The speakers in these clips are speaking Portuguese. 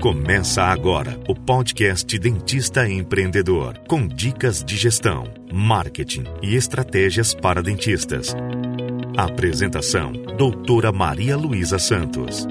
Começa agora o podcast Dentista Empreendedor, com dicas de gestão, marketing e estratégias para dentistas. Apresentação: Doutora Maria Luísa Santos.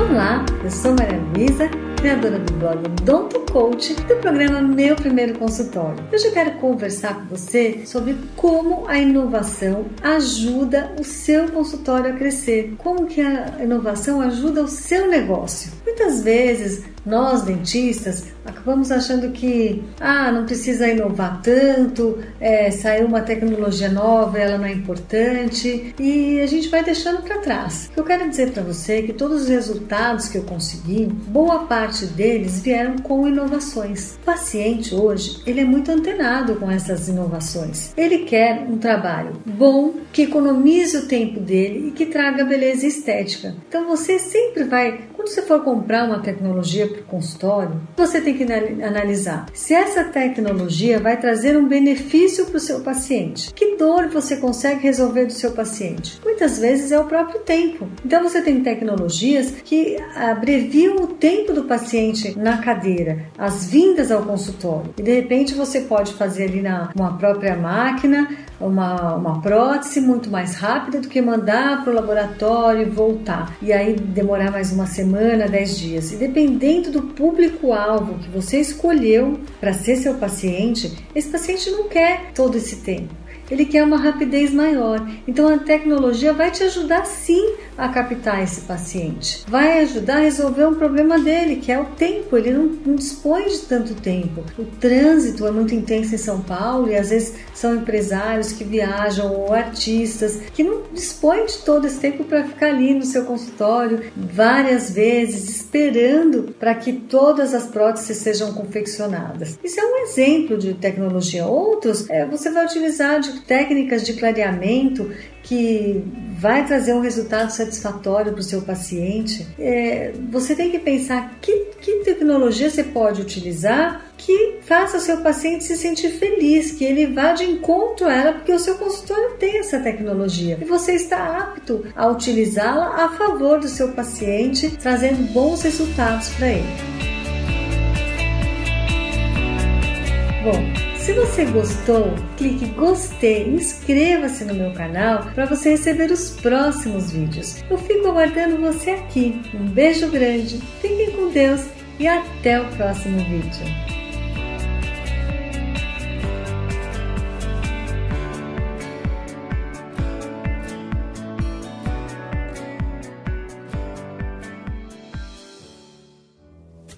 Olá, eu sou Maria Luísa, criadora do blog Donto Coach do programa Meu Primeiro Consultório. Hoje eu quero conversar com você sobre como a inovação ajuda o seu consultório a crescer, como que a inovação ajuda o seu negócio. Muitas vezes nós dentistas acabamos achando que ah, não precisa inovar tanto, é, saiu uma tecnologia nova, ela não é importante e a gente vai deixando para trás. Eu quero dizer para você que todos os resultados que eu consegui, boa parte deles vieram com inovações. O paciente hoje ele é muito antenado com essas inovações. Ele quer um trabalho bom, que economize o tempo dele e que traga beleza estética. Então você sempre vai, quando você for comprar uma tecnologia para o consultório, você tem que analisar se essa tecnologia vai trazer um benefício para o seu paciente. Que dor você consegue resolver do seu paciente? Muitas vezes é o próprio tempo. Então você tem tecnologias que abreviam o tempo do paciente na cadeira, as vindas ao consultório. E de repente você pode fazer ali na uma própria máquina uma, uma prótese muito mais rápida do que mandar para o laboratório e voltar. E aí demorar mais uma semana, dez dias. E dependendo do público-alvo que você escolheu para ser seu paciente, esse paciente não quer todo esse tempo ele quer uma rapidez maior. Então a tecnologia vai te ajudar sim a captar esse paciente. Vai ajudar a resolver um problema dele, que é o tempo. Ele não, não dispõe de tanto tempo. O trânsito é muito intenso em São Paulo e às vezes são empresários que viajam ou artistas que não dispõem de todo esse tempo para ficar ali no seu consultório várias vezes esperando para que todas as próteses sejam confeccionadas. Isso é um exemplo de tecnologia. Outros é, você vai utilizar de técnicas de clareamento que vai trazer um resultado satisfatório para o seu paciente, é, você tem que pensar que, que tecnologia você pode utilizar que faça o seu paciente se sentir feliz, que ele vá de encontro a ela, porque o seu consultório tem essa tecnologia e você está apto a utilizá-la a favor do seu paciente, trazendo bons resultados para ele. Bom, se você gostou, clique gostei inscreva-se no meu canal para você receber os próximos vídeos. Eu fico aguardando você aqui. Um beijo grande, fiquem com Deus e até o próximo vídeo.